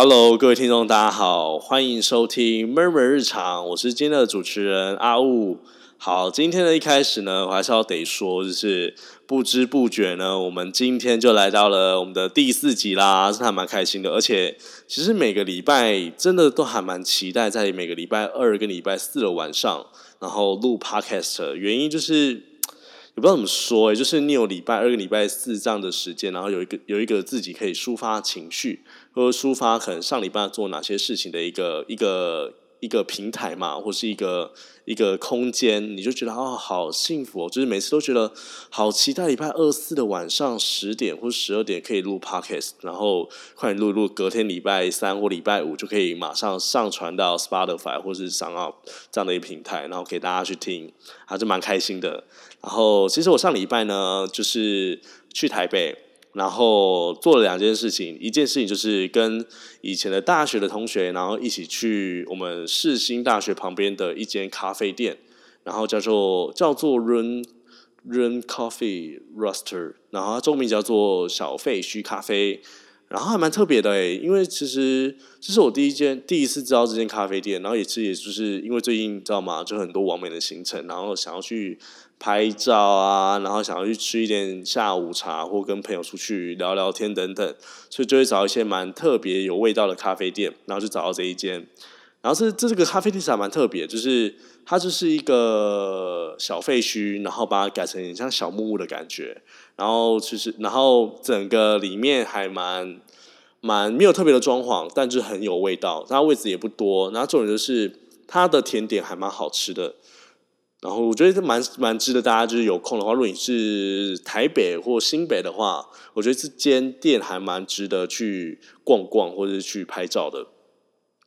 Hello，各位听众，大家好，欢迎收听 Murmur 日常，我是今天的主持人阿雾。好，今天的一开始呢，我还是要得说，就是不知不觉呢，我们今天就来到了我们的第四集啦，是还蛮开心的。而且，其实每个礼拜真的都还蛮期待，在每个礼拜二跟礼拜四的晚上，然后录 Podcast。原因就是不知道怎么说，哎，就是你有礼拜二个礼拜四这样的时间，然后有一个有一个自己可以抒发情绪，或者抒发可能上礼拜做哪些事情的一个一个。一个平台嘛，或是一个一个空间，你就觉得哦，好幸福哦！就是每次都觉得好期待礼拜二四的晚上十点或十二点可以录 podcast，然后快点录录，隔天礼拜三或礼拜五就可以马上上传到 Spotify 或是上到这样的一个平台，然后给大家去听，还是蛮开心的。然后其实我上礼拜呢，就是去台北。然后做了两件事情，一件事情就是跟以前的大学的同学，然后一起去我们世新大学旁边的一间咖啡店，然后叫做叫做 Run Run Coffee Roaster，然后它中名叫做小废墟咖啡，然后还蛮特别的诶，因为其实这是我第一间第一次知道这间咖啡店，然后也是也就是因为最近知道吗，就很多完美的行程，然后想要去。拍照啊，然后想要去吃一点下午茶，或跟朋友出去聊聊天等等，所以就会找一些蛮特别有味道的咖啡店，然后就找到这一间。然后这这这个咖啡店是还蛮特别，就是它就是一个小废墟，然后把它改成像小木屋的感觉。然后其实，然后整个里面还蛮蛮没有特别的装潢，但是很有味道。它位置也不多，然后重点就是它的甜点还蛮好吃的。然后我觉得这蛮蛮值得大家就是有空的话，如果你是台北或新北的话，我觉得这间店还蛮值得去逛逛或者是去拍照的。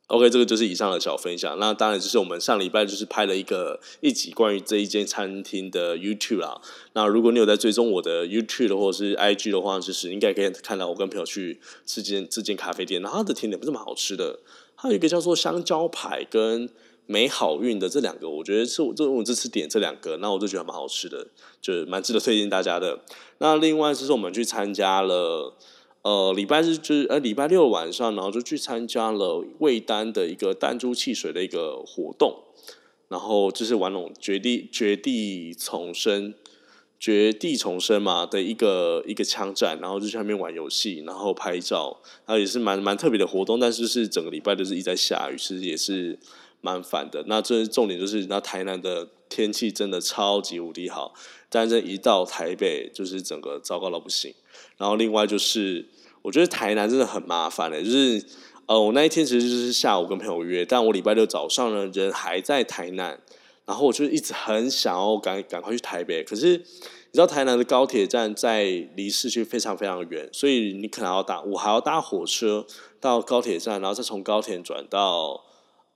OK，这个就是以上的小分享。那当然就是我们上礼拜就是拍了一个一集关于这一间餐厅的 YouTube 啦。那如果你有在追踪我的 YouTube 或者是 IG 的话，就是应该可以看到我跟朋友去吃间这间咖啡店，然后它的甜点不是蛮好吃的，它有一个叫做香蕉排跟。没好运的这两个，我觉得是我这我这次点这两个，那我就觉得蛮好吃的，就是蛮值得推荐大家的。那另外就是我们去参加了，呃，礼拜日就是呃礼拜六晚上，然后就去参加了味丹的一个弹珠汽水的一个活动，然后就是玩那种绝地绝地重生绝地重生嘛的一个一个枪战，然后就去那边玩游戏，然后拍照，然后也是蛮蛮特别的活动，但是是整个礼拜都是一直在下雨，其实也是。蛮烦的，那这重点就是，那台南的天气真的超级无敌好，但是一到台北就是整个糟糕到不行。然后另外就是，我觉得台南真的很麻烦的，就是呃，我那一天其实就是下午跟朋友约，但我礼拜六早上呢人还在台南，然后我就一直很想要赶赶快去台北，可是你知道台南的高铁站在离市区非常非常远，所以你可能要搭，我还要搭火车到高铁站，然后再从高铁转到。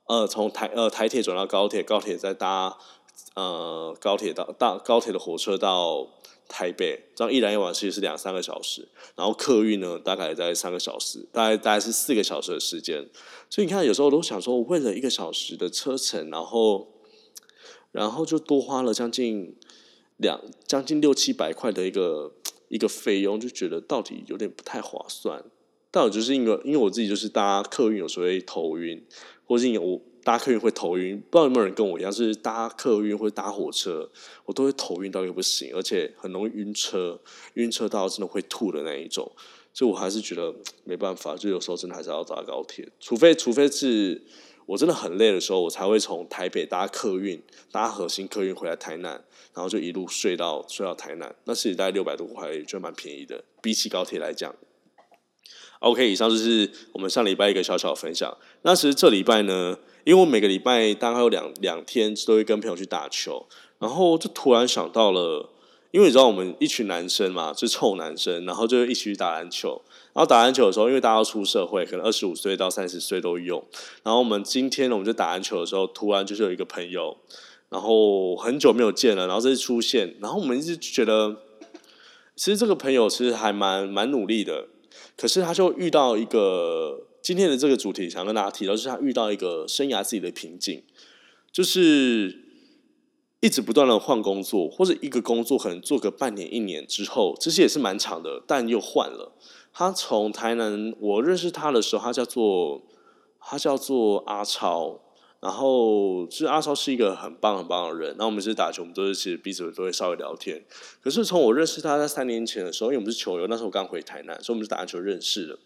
呃，从台呃台铁转到高铁，高铁再搭呃高铁到大高铁的火车到台北，这样一来一往其实是两三个小时，然后客运呢大概在三个小时，大概大概是四个小时的时间，所以你看有时候都想说，我为了一个小时的车程，然后然后就多花了将近两将近六七百块的一个一个费用，就觉得到底有点不太划算。但我就是因为因为我自己就是搭客运有时候会头晕。或是我搭客运会头晕，不知道有没有人跟我一样，是搭客运或搭火车，我都会头晕到又不行，而且很容易晕车，晕车到真的会吐的那一种。所以我还是觉得没办法，就有时候真的还是要搭高铁，除非除非是我真的很累的时候，我才会从台北搭客运，搭核心客运回来台南，然后就一路睡到睡到台南，那其实大概六百多块，就蛮便宜的，比起高铁来讲。OK，以上就是我们上礼拜一个小小分享。那其实这礼拜呢，因为我每个礼拜大概有两两天都会跟朋友去打球，然后就突然想到了，因为你知道我们一群男生嘛，是臭男生，然后就一起去打篮球。然后打篮球的时候，因为大家要出社会，可能二十五岁到三十岁都有。然后我们今天呢，我们就打篮球的时候，突然就是有一个朋友，然后很久没有见了，然后这次出现，然后我们一直觉得，其实这个朋友其实还蛮蛮努力的。可是他就遇到一个今天的这个主题，想跟大家提到，就是他遇到一个生涯自己的瓶颈，就是一直不断的换工作，或者一个工作可能做个半年、一年之后，其实也是蛮长的，但又换了。他从台南，我认识他的时候，他叫做他叫做阿超。然后，其实阿超是一个很棒很棒的人。那我们是打球，我们都是其实彼此都会稍微聊天。可是从我认识他在三年前的时候，因为我们是球友，那时候我刚回台南，所以我们是打篮球认识的。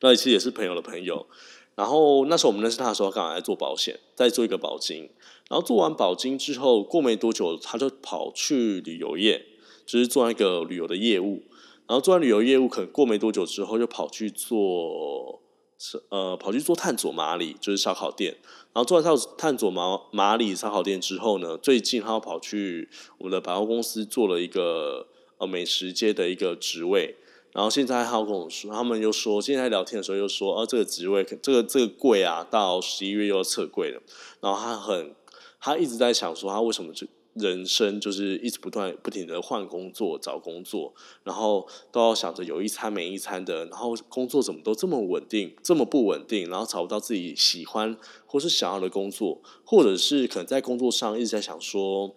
那其实也是朋友的朋友。然后那时候我们认识他的时候，刚好在做保险，在做一个保金。然后做完保金之后，过没多久，他就跑去旅游业，就是做那个旅游的业务。然后做完旅游业务，可能过没多久之后，就跑去做。是呃，跑去做探索马里，就是烧烤店。然后做完探探索马马里烧烤店之后呢，最近他又跑去我们的百货公司做了一个呃美食街的一个职位。然后现在他跟我说，他们又说，现在聊天的时候又说，哦，这个职位，这个这个柜啊，到十一月又要撤柜了。然后他很，他一直在想说，他为什么就。人生就是一直不断不停的换工作找工作，然后都要想着有一餐没一餐的，然后工作怎么都这么稳定，这么不稳定，然后找不到自己喜欢或是想要的工作，或者是可能在工作上一直在想说，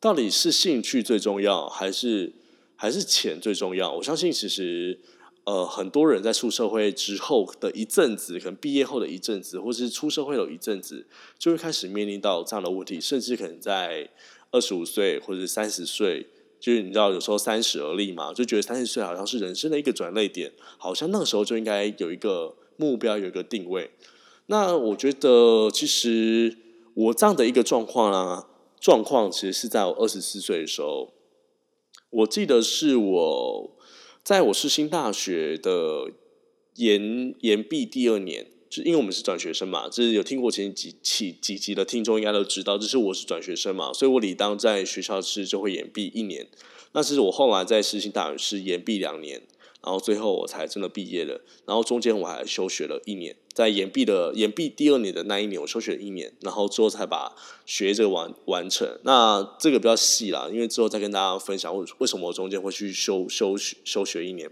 到底是兴趣最重要，还是还是钱最重要？我相信其实。呃，很多人在出社会之后的一阵子，可能毕业后的一阵子，或是出社会的一阵子，就会开始面临到这样的问题，甚至可能在二十五岁或者三十岁，就是你知道有时候三十而立嘛，就觉得三十岁好像是人生的一个转捩点，好像那个时候就应该有一个目标，有一个定位。那我觉得，其实我这样的一个状况啊，状况其实是在我二十四岁的时候，我记得是我。在我世新大学的研研毕第二年，就因为我们是转学生嘛，就是有听过前几期几集的听众应该都知道，就是我是转学生嘛，所以我理当在学校是就会延毕一年。那是我后来在实行大学是延毕两年。然后最后我才真的毕业了，然后中间我还休学了一年，在延毕的延毕第二年的那一年，我休学了一年，然后之后才把学这个完完成。那这个比较细啦，因为之后再跟大家分享为为什么我中间会去休休休学一年。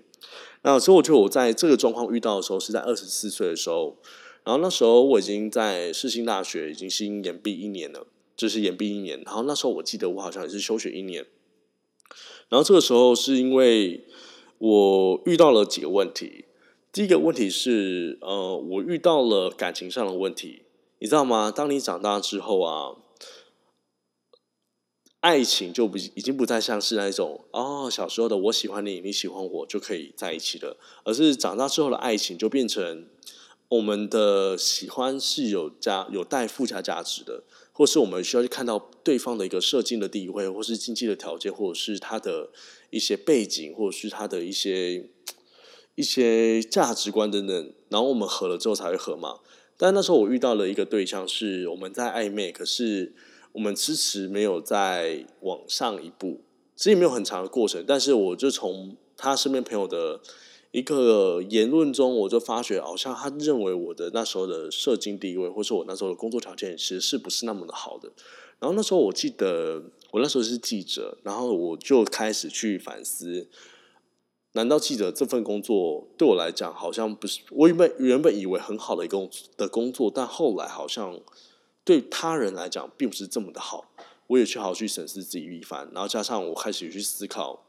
那所以我觉得我在这个状况遇到的时候是在二十四岁的时候，然后那时候我已经在世新大学已经新延毕一年了，就是延毕一年。然后那时候我记得我好像也是休学一年，然后这个时候是因为。我遇到了几个问题。第一个问题是，呃，我遇到了感情上的问题，你知道吗？当你长大之后啊，爱情就不已经不再像是那种哦，小时候的我喜欢你，你喜欢我就可以在一起了，而是长大之后的爱情就变成我们的喜欢是有加有带附加价值的。或是我们需要去看到对方的一个社经的地位，或是经济的条件，或者是他的一些背景，或者是他的一些一些价值观等等，然后我们合了之后才会合嘛。但那时候我遇到了一个对象，是我们在暧昧，可是我们迟迟没有再往上一步，其实也没有很长的过程，但是我就从他身边朋友的。一个言论中，我就发觉，好像他认为我的那时候的社经地位，或是我那时候的工作条件，其实是不是那么的好的。然后那时候我记得，我那时候是记者，然后我就开始去反思：难道记者这份工作对我来讲，好像不是我原本原本以为很好的一个的工作，但后来好像对他人来讲，并不是这么的好。我也去好好去审视自己一番，然后加上我开始去思考，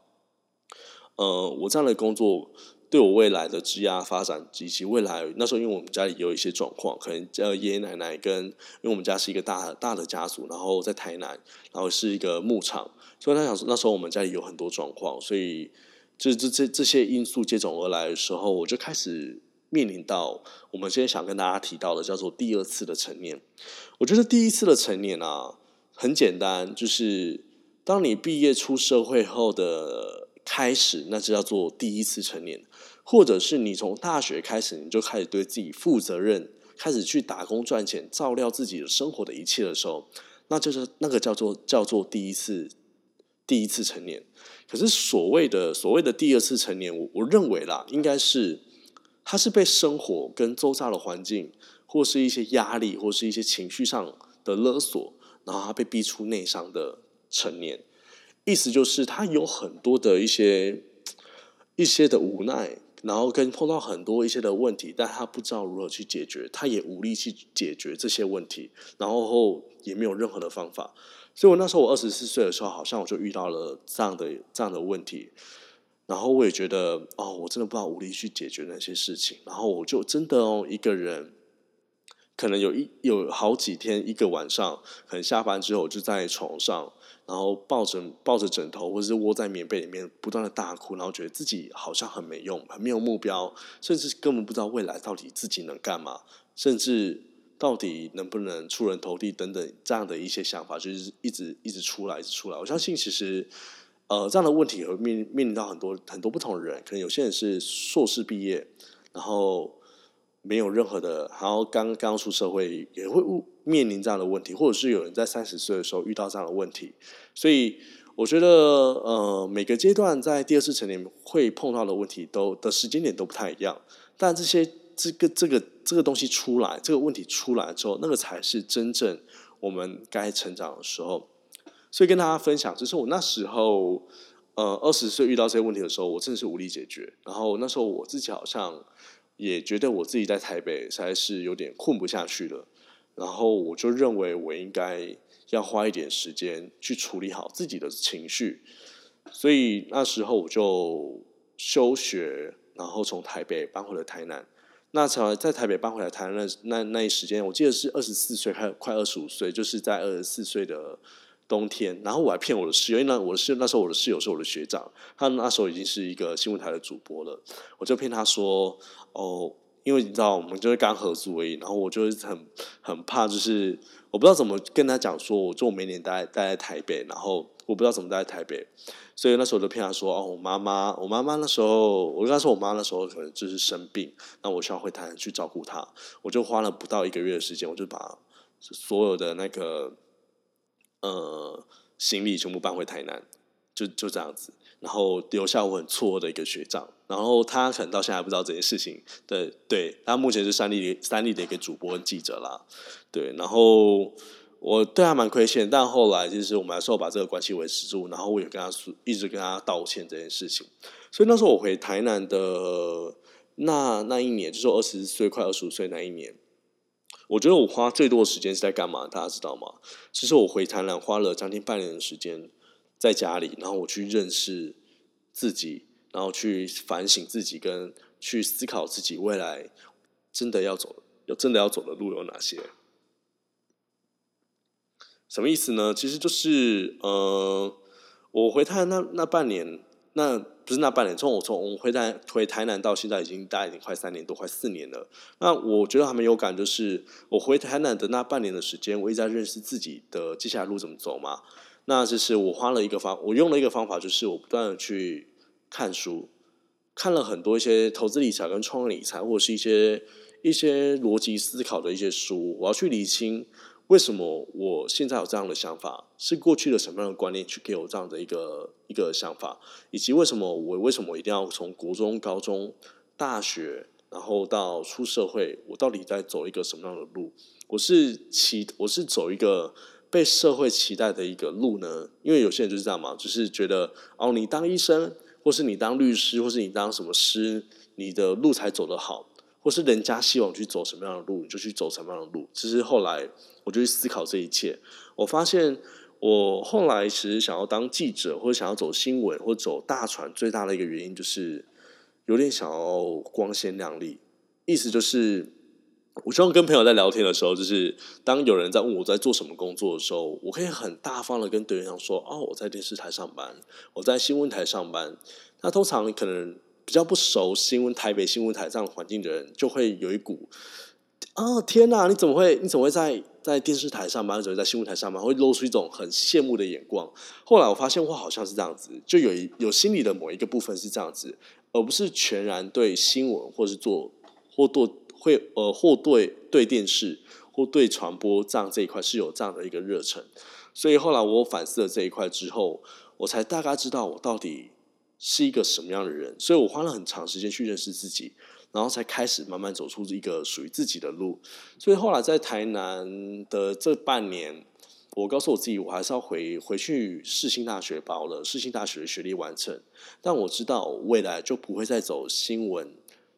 呃，我这样的工作。对我未来的职业发展以及未来，那时候因为我们家里有一些状况，可能呃爷爷奶奶跟因为我们家是一个大大的家族，然后在台南，然后是一个牧场，所以他想说那时候我们家里有很多状况，所以这这这这些因素接踵而来的时候，我就开始面临到我们今天想跟大家提到的叫做第二次的成年。我觉得第一次的成年啊，很简单，就是当你毕业出社会后的开始，那就叫做第一次成年。或者是你从大学开始，你就开始对自己负责任，开始去打工赚钱，照料自己的生活的一切的时候，那就是那个叫做叫做第一次第一次成年。可是所谓的所谓的第二次成年，我我认为啦，应该是他是被生活跟周遭的环境，或是一些压力，或是一些情绪上的勒索，然后他被逼出内伤的成年。意思就是他有很多的一些一些的无奈。然后跟碰到很多一些的问题，但他不知道如何去解决，他也无力去解决这些问题，然后后也没有任何的方法。所以我那时候我二十四岁的时候，好像我就遇到了这样的这样的问题。然后我也觉得哦，我真的不知道无力去解决那些事情，然后我就真的哦一个人。可能有一有好几天，一个晚上，可能下班之后我就在床上，然后抱着抱着枕头，或者是窝在棉被里面，不断的大哭，然后觉得自己好像很没用，很没有目标，甚至根本不知道未来到底自己能干嘛，甚至到底能不能出人头地等等这样的一些想法，就是一直一直出来，一直出来。我相信其实，呃，这样的问题会面面临到很多很多不同的人，可能有些人是硕士毕业，然后。没有任何的，然后刚刚出社会也会面临这样的问题，或者是有人在三十岁的时候遇到这样的问题，所以我觉得呃每个阶段在第二次成年会碰到的问题都的时间点都不太一样，但这些这个这个这个东西出来，这个问题出来之后，那个才是真正我们该成长的时候。所以跟大家分享，就是我那时候呃二十岁遇到这些问题的时候，我真的是无力解决，然后那时候我自己好像。也觉得我自己在台北实在是有点混不下去了，然后我就认为我应该要花一点时间去处理好自己的情绪，所以那时候我就休学，然后从台北搬回了台南。那从在台北搬回来台南那那一时间，我记得是二十四岁，快快二十五岁，就是在二十四岁的。冬天，然后我还骗我的室友，因为那我的室友那时候我的室友是我的学长，他那时候已经是一个新闻台的主播了，我就骗他说，哦，因为你知道我们就是刚合租而已，然后我就是很很怕，就是我不知道怎么跟他讲说，我就每年待待在台北，然后我不知道怎么待在台北，所以那时候我就骗他说，哦，我妈妈，我妈妈那时候，我跟他说我妈那时候可能就是生病，那我需要回台南去照顾她，我就花了不到一个月的时间，我就把所有的那个。呃，行李全部搬回台南，就就这样子，然后留下我很错的一个学长，然后他可能到现在还不知道这件事情。对，对他目前是三立三立的一个主播跟记者啦。对，然后我对他蛮亏欠，但后来就是我们还是要把这个关系维持住，然后我也跟他说，一直跟他道歉这件事情。所以那时候我回台南的那那一年，就是二十岁快二十五岁那一年。我觉得我花最多的时间是在干嘛？大家知道吗？其实我回台南花了将近半年的时间在家里，然后我去认识自己，然后去反省自己，跟去思考自己未来真的要走、要真的要走的路有哪些。什么意思呢？其实就是，呃，我回台南那那半年。那不是那半年，从我从我回台回台南到现在已经大概已经快三年多，快四年了。那我觉得还蛮有感，就是我回台南的那半年的时间，我一直在认识自己的接下来路怎么走嘛。那就是我花了一个方，我用了一个方法，就是我不断的去看书，看了很多一些投资理财跟创业理财，或者是一些一些逻辑思考的一些书，我要去理清。为什么我现在有这样的想法？是过去的什么样的观念去给我这样的一个一个想法？以及为什么我为什么一定要从国中、高中、大学，然后到出社会，我到底在走一个什么样的路？我是期我是走一个被社会期待的一个路呢？因为有些人就是这样嘛，就是觉得哦，你当医生，或是你当律师，或是你当什么师，你的路才走得好。或是人家希望去走什么样的路，你就去走什么样的路。其实后来我就去思考这一切，我发现我后来其实想要当记者，或者想要走新闻，或走大船，最大的一个原因就是有点想要光鲜亮丽。意思就是，我希望跟朋友在聊天的时候，就是当有人在问我在做什么工作的时候，我可以很大方的跟对方说：“哦，我在电视台上班，我在新闻台上班。”那通常可能。比较不熟新闻台北新闻台这样环境的人，就会有一股啊天哪！你怎么会你怎么会在在电视台上班，怎么在新闻台上班，会露出一种很羡慕的眼光。后来我发现，我好像是这样子，就有一有心里的某一个部分是这样子，而不是全然对新闻或是做或对会呃或对对电视或对传播这样这一块是有这样的一个热忱。所以后来我反思了这一块之后，我才大概知道我到底。是一个什么样的人？所以我花了很长时间去认识自己，然后才开始慢慢走出一个属于自己的路。所以后来在台南的这半年，我告诉我自己，我还是要回回去世新大学把我的世新大学的学历完成。但我知道未来就不会再走新闻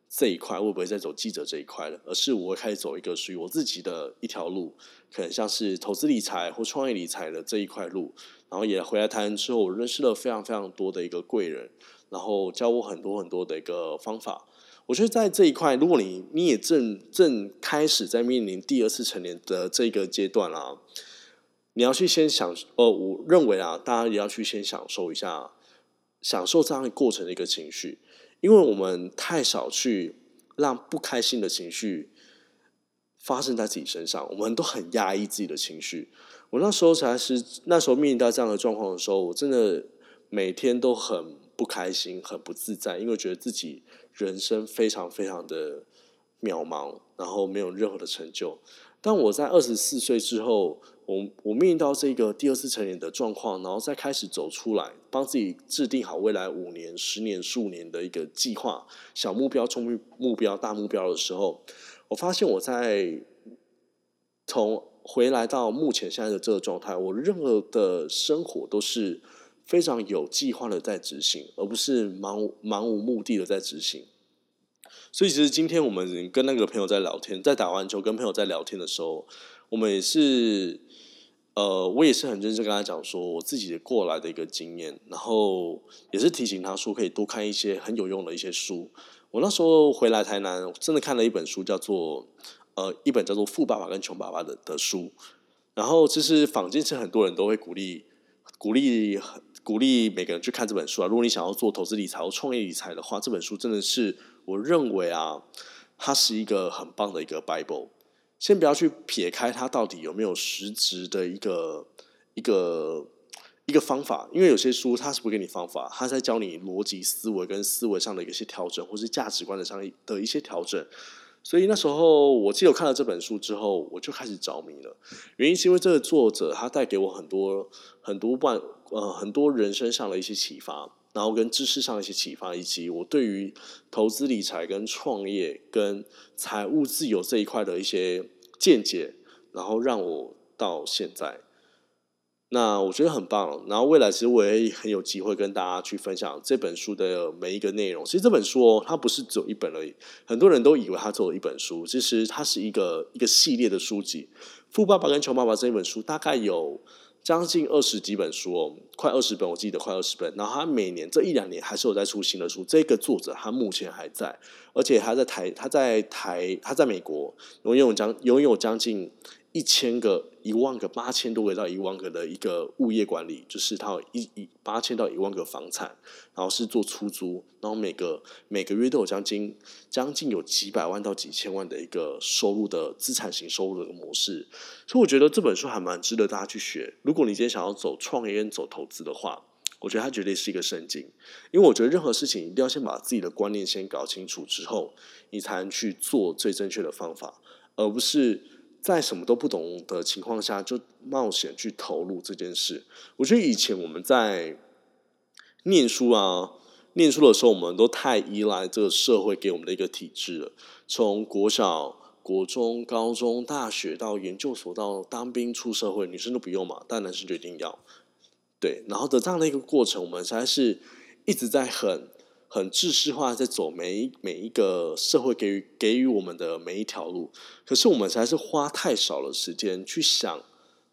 这一块，会不会再走记者这一块了？而是我会开始走一个属于我自己的一条路，可能像是投资理财或创业理财的这一块路。然后也回来台湾之后，我认识了非常非常多的一个贵人，然后教我很多很多的一个方法。我觉得在这一块，如果你你也正正开始在面临第二次成年的这个阶段啦，你要去先享，呃，我认为啊，大家也要去先享受一下，享受这样的过程的一个情绪，因为我们太少去让不开心的情绪发生在自己身上，我们都很压抑自己的情绪。我那时候才是那时候面临到这样的状况的时候，我真的每天都很不开心，很不自在，因为觉得自己。人生非常非常的渺茫，然后没有任何的成就。但我在二十四岁之后，我我面临到这个第二次成年的状况，然后再开始走出来，帮自己制定好未来五年、十年、数年的一个计划、小目标、中目目标、大目标的时候，我发现我在从回来到目前现在的这个状态，我任何的生活都是。非常有计划的在执行，而不是盲盲无目的的在执行。所以，其实今天我们跟那个朋友在聊天，在打完球跟朋友在聊天的时候，我们也是，呃，我也是很认真跟他讲说我自己过来的一个经验，然后也是提醒他说可以多看一些很有用的一些书。我那时候回来台南，真的看了一本书，叫做呃，一本叫做《富爸爸跟穷爸爸》的的书。然后，其实坊间是很多人都会鼓励鼓励。鼓励每个人去看这本书啊！如果你想要做投资理财或创业理财的话，这本书真的是我认为啊，它是一个很棒的一个 Bible。先不要去撇开它到底有没有实质的一个一个一个方法，因为有些书它是不给你方法，它在教你逻辑思维跟思维上的一些调整，或是价值观的上的一些调整。所以那时候，我记得我看了这本书之后，我就开始着迷了。原因是因为这个作者他带给我很多很多万呃很多人生上的一些启发，然后跟知识上的一些启发，以及我对于投资理财、跟创业、跟财务自由这一块的一些见解，然后让我到现在。那我觉得很棒，然后未来其实我也很有机会跟大家去分享这本书的每一个内容。其实这本书哦，它不是只有一本而已，很多人都以为它只有一本书，其实它是一个一个系列的书籍。《富爸爸跟穷爸爸》这一本书大概有将近二十几本书哦，快二十本，我记得快二十本。然后他每年这一两年还是有在出新的书。这个作者他目前还在，而且他在台，他在台，他在美国拥有将拥有将近。一千个、一万个、八千多个到一万个的一个物业管理，就是他有一一八千到一万个房产，然后是做出租，然后每个每个月都有将近将近有几百万到几千万的一个收入的资产型收入的模式，所以我觉得这本书还蛮值得大家去学。如果你今天想要走创业走投资的话，我觉得它绝对是一个圣经，因为我觉得任何事情一定要先把自己的观念先搞清楚之后，你才能去做最正确的方法，而不是。在什么都不懂的情况下，就冒险去投入这件事。我觉得以前我们在念书啊，念书的时候，我们都太依赖这个社会给我们的一个体制了。从国小、国中、高中、大学到研究所，到当兵出社会，女生都不用嘛，但男生就一定要。对，然后的这样的一个过程，我们实在是一直在很。很制式化在走每一每一个社会给予给予我们的每一条路，可是我们才是花太少了时间去想，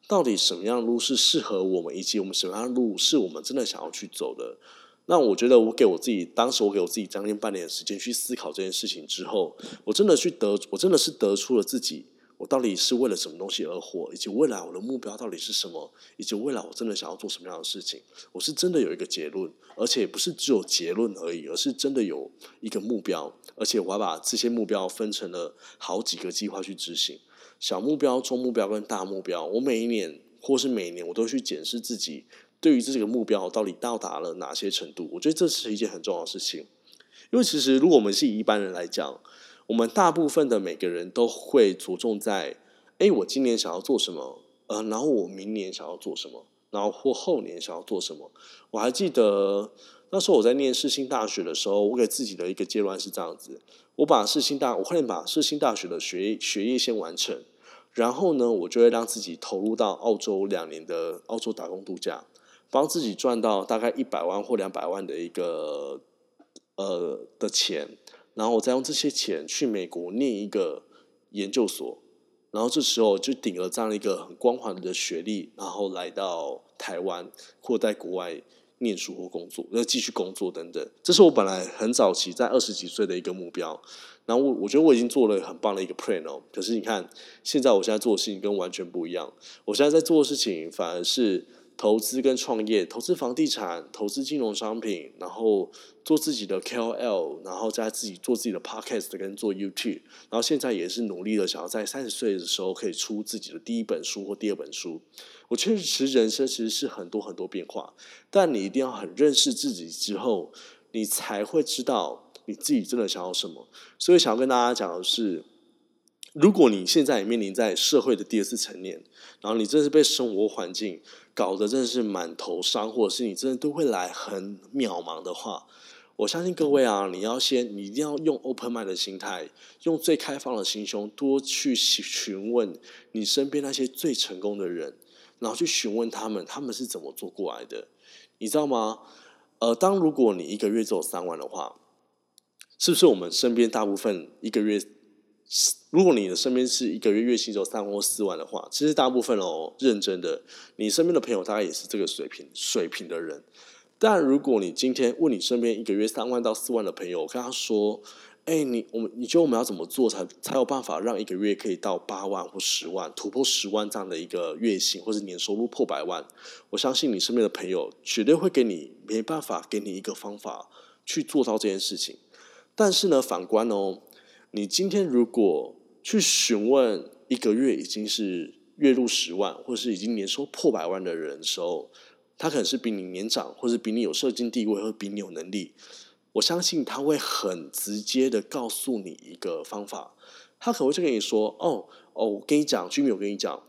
到底什么样的路是适合我们，以及我们什么样的路是我们真的想要去走的。那我觉得，我给我自己，当时我给我自己将近半年的时间去思考这件事情之后，我真的去得，我真的是得出了自己。我到底是为了什么东西而活，以及未来我的目标到底是什么，以及未来我真的想要做什么样的事情？我是真的有一个结论，而且不是只有结论而已，而是真的有一个目标，而且我还把这些目标分成了好几个计划去执行。小目标、中目标跟大目标，我每一年或是每一年我都去检视自己对于这个目标到底到达了哪些程度。我觉得这是一件很重要的事情，因为其实如果我们是以一般人来讲。我们大部分的每个人都会着重在，哎，我今年想要做什么，呃，然后我明年想要做什么，然后或后年想要做什么。我还记得那时候我在念世新大学的时候，我给自己的一个阶段是这样子：我把世新大，我快点把世新大学的学学业先完成，然后呢，我就会让自己投入到澳洲两年的澳洲打工度假，帮自己赚到大概一百万或两百万的一个呃的钱。然后我再用这些钱去美国念一个研究所，然后这时候就顶了这样一个很光环的学历，然后来到台湾或在国外念书或工作，要继续工作等等。这是我本来很早期在二十几岁的一个目标。然后我我觉得我已经做了很棒的一个 plan 哦。可是你看，现在我现在做的事情跟完全不一样。我现在在做的事情反而是。投资跟创业，投资房地产，投资金融商品，然后做自己的 KOL，然后再自己做自己的 Podcast 跟做 YouTube，然后现在也是努力的想要在三十岁的时候可以出自己的第一本书或第二本书。我确实，人生其实是很多很多变化，但你一定要很认识自己之后，你才会知道你自己真的想要什么。所以想要跟大家讲的是。如果你现在也面临在社会的第二次成年，然后你真是被生活环境搞得真的是满头伤，或者是你真的都会来很渺茫的话，我相信各位啊，你要先，你一定要用 open mind 的心态，用最开放的心胸，多去询问你身边那些最成功的人，然后去询问他们，他们是怎么做过来的，你知道吗？呃，当如果你一个月只有三万的话，是不是我们身边大部分一个月？如果你的身边是一个月月薪只有三万或四万的话，其实大部分哦，认真的，你身边的朋友大概也是这个水平水平的人。但如果你今天问你身边一个月三万到四万的朋友，跟他说：“哎，你我们你觉得我们要怎么做才才有办法让一个月可以到八万或十万，突破十万这样的一个月薪，或者年收入破百万？”我相信你身边的朋友绝对会给你没办法给你一个方法去做到这件事情。但是呢，反观哦。你今天如果去询问一个月已经是月入十万，或者是已经年收破百万的人的时候，他可能是比你年长，或者比你有社经地位，或比你有能力。我相信他会很直接的告诉你一个方法，他可能会就跟你说：“哦哦，我跟你讲，居民，我跟你讲，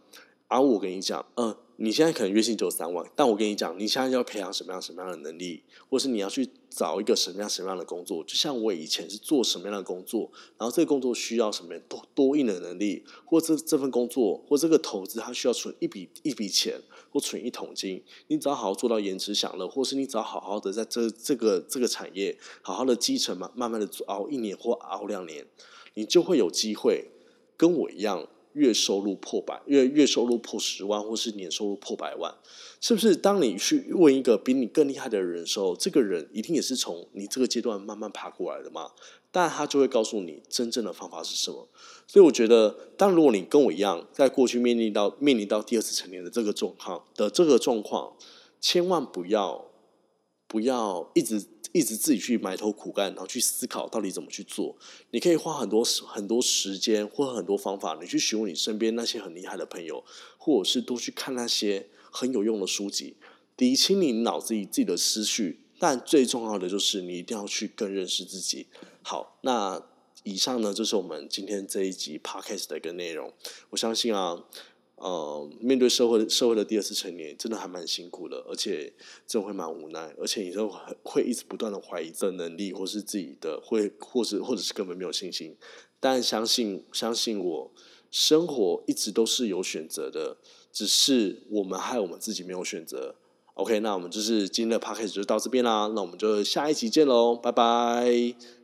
而我跟你讲，嗯。”你现在可能月薪只有三万，但我跟你讲，你现在要培养什么样什么样的能力，或是你要去找一个什么样什么样的工作？就像我以前是做什么样的工作，然后这个工作需要什么多多硬的能力，或这这份工作或这个投资，它需要存一笔一笔钱或存一桶金。你只要好好做到延迟享乐，或是你只要好好的在这这个这个产业好好的基层嘛，慢慢的熬一年或熬两年，你就会有机会跟我一样。月收入破百，月月收入破十万，或是年收入破百万，是不是？当你去问一个比你更厉害的人的时候，这个人一定也是从你这个阶段慢慢爬过来的嘛？但他就会告诉你真正的方法是什么。所以我觉得，当如果你跟我一样，在过去面临到面临到第二次成年的这个状况的这个状况，千万不要不要一直。一直自己去埋头苦干，然后去思考到底怎么去做。你可以花很多很多时间或很多方法，你去询问你身边那些很厉害的朋友，或者是多去看那些很有用的书籍，理清你脑子里自己的思绪。但最重要的就是你一定要去更认识自己。好，那以上呢就是我们今天这一集 podcast 的一个内容。我相信啊。呃，面对社会社会的第二次成年，真的还蛮辛苦的，而且真的会蛮无奈，而且你就会一直不断的怀疑这能力，或是自己的会，或者或者是根本没有信心。但相信相信我，生活一直都是有选择的，只是我们害我们自己没有选择。OK，那我们就是今天的 p a c k a g e 就到这边啦，那我们就下一集见喽，拜拜。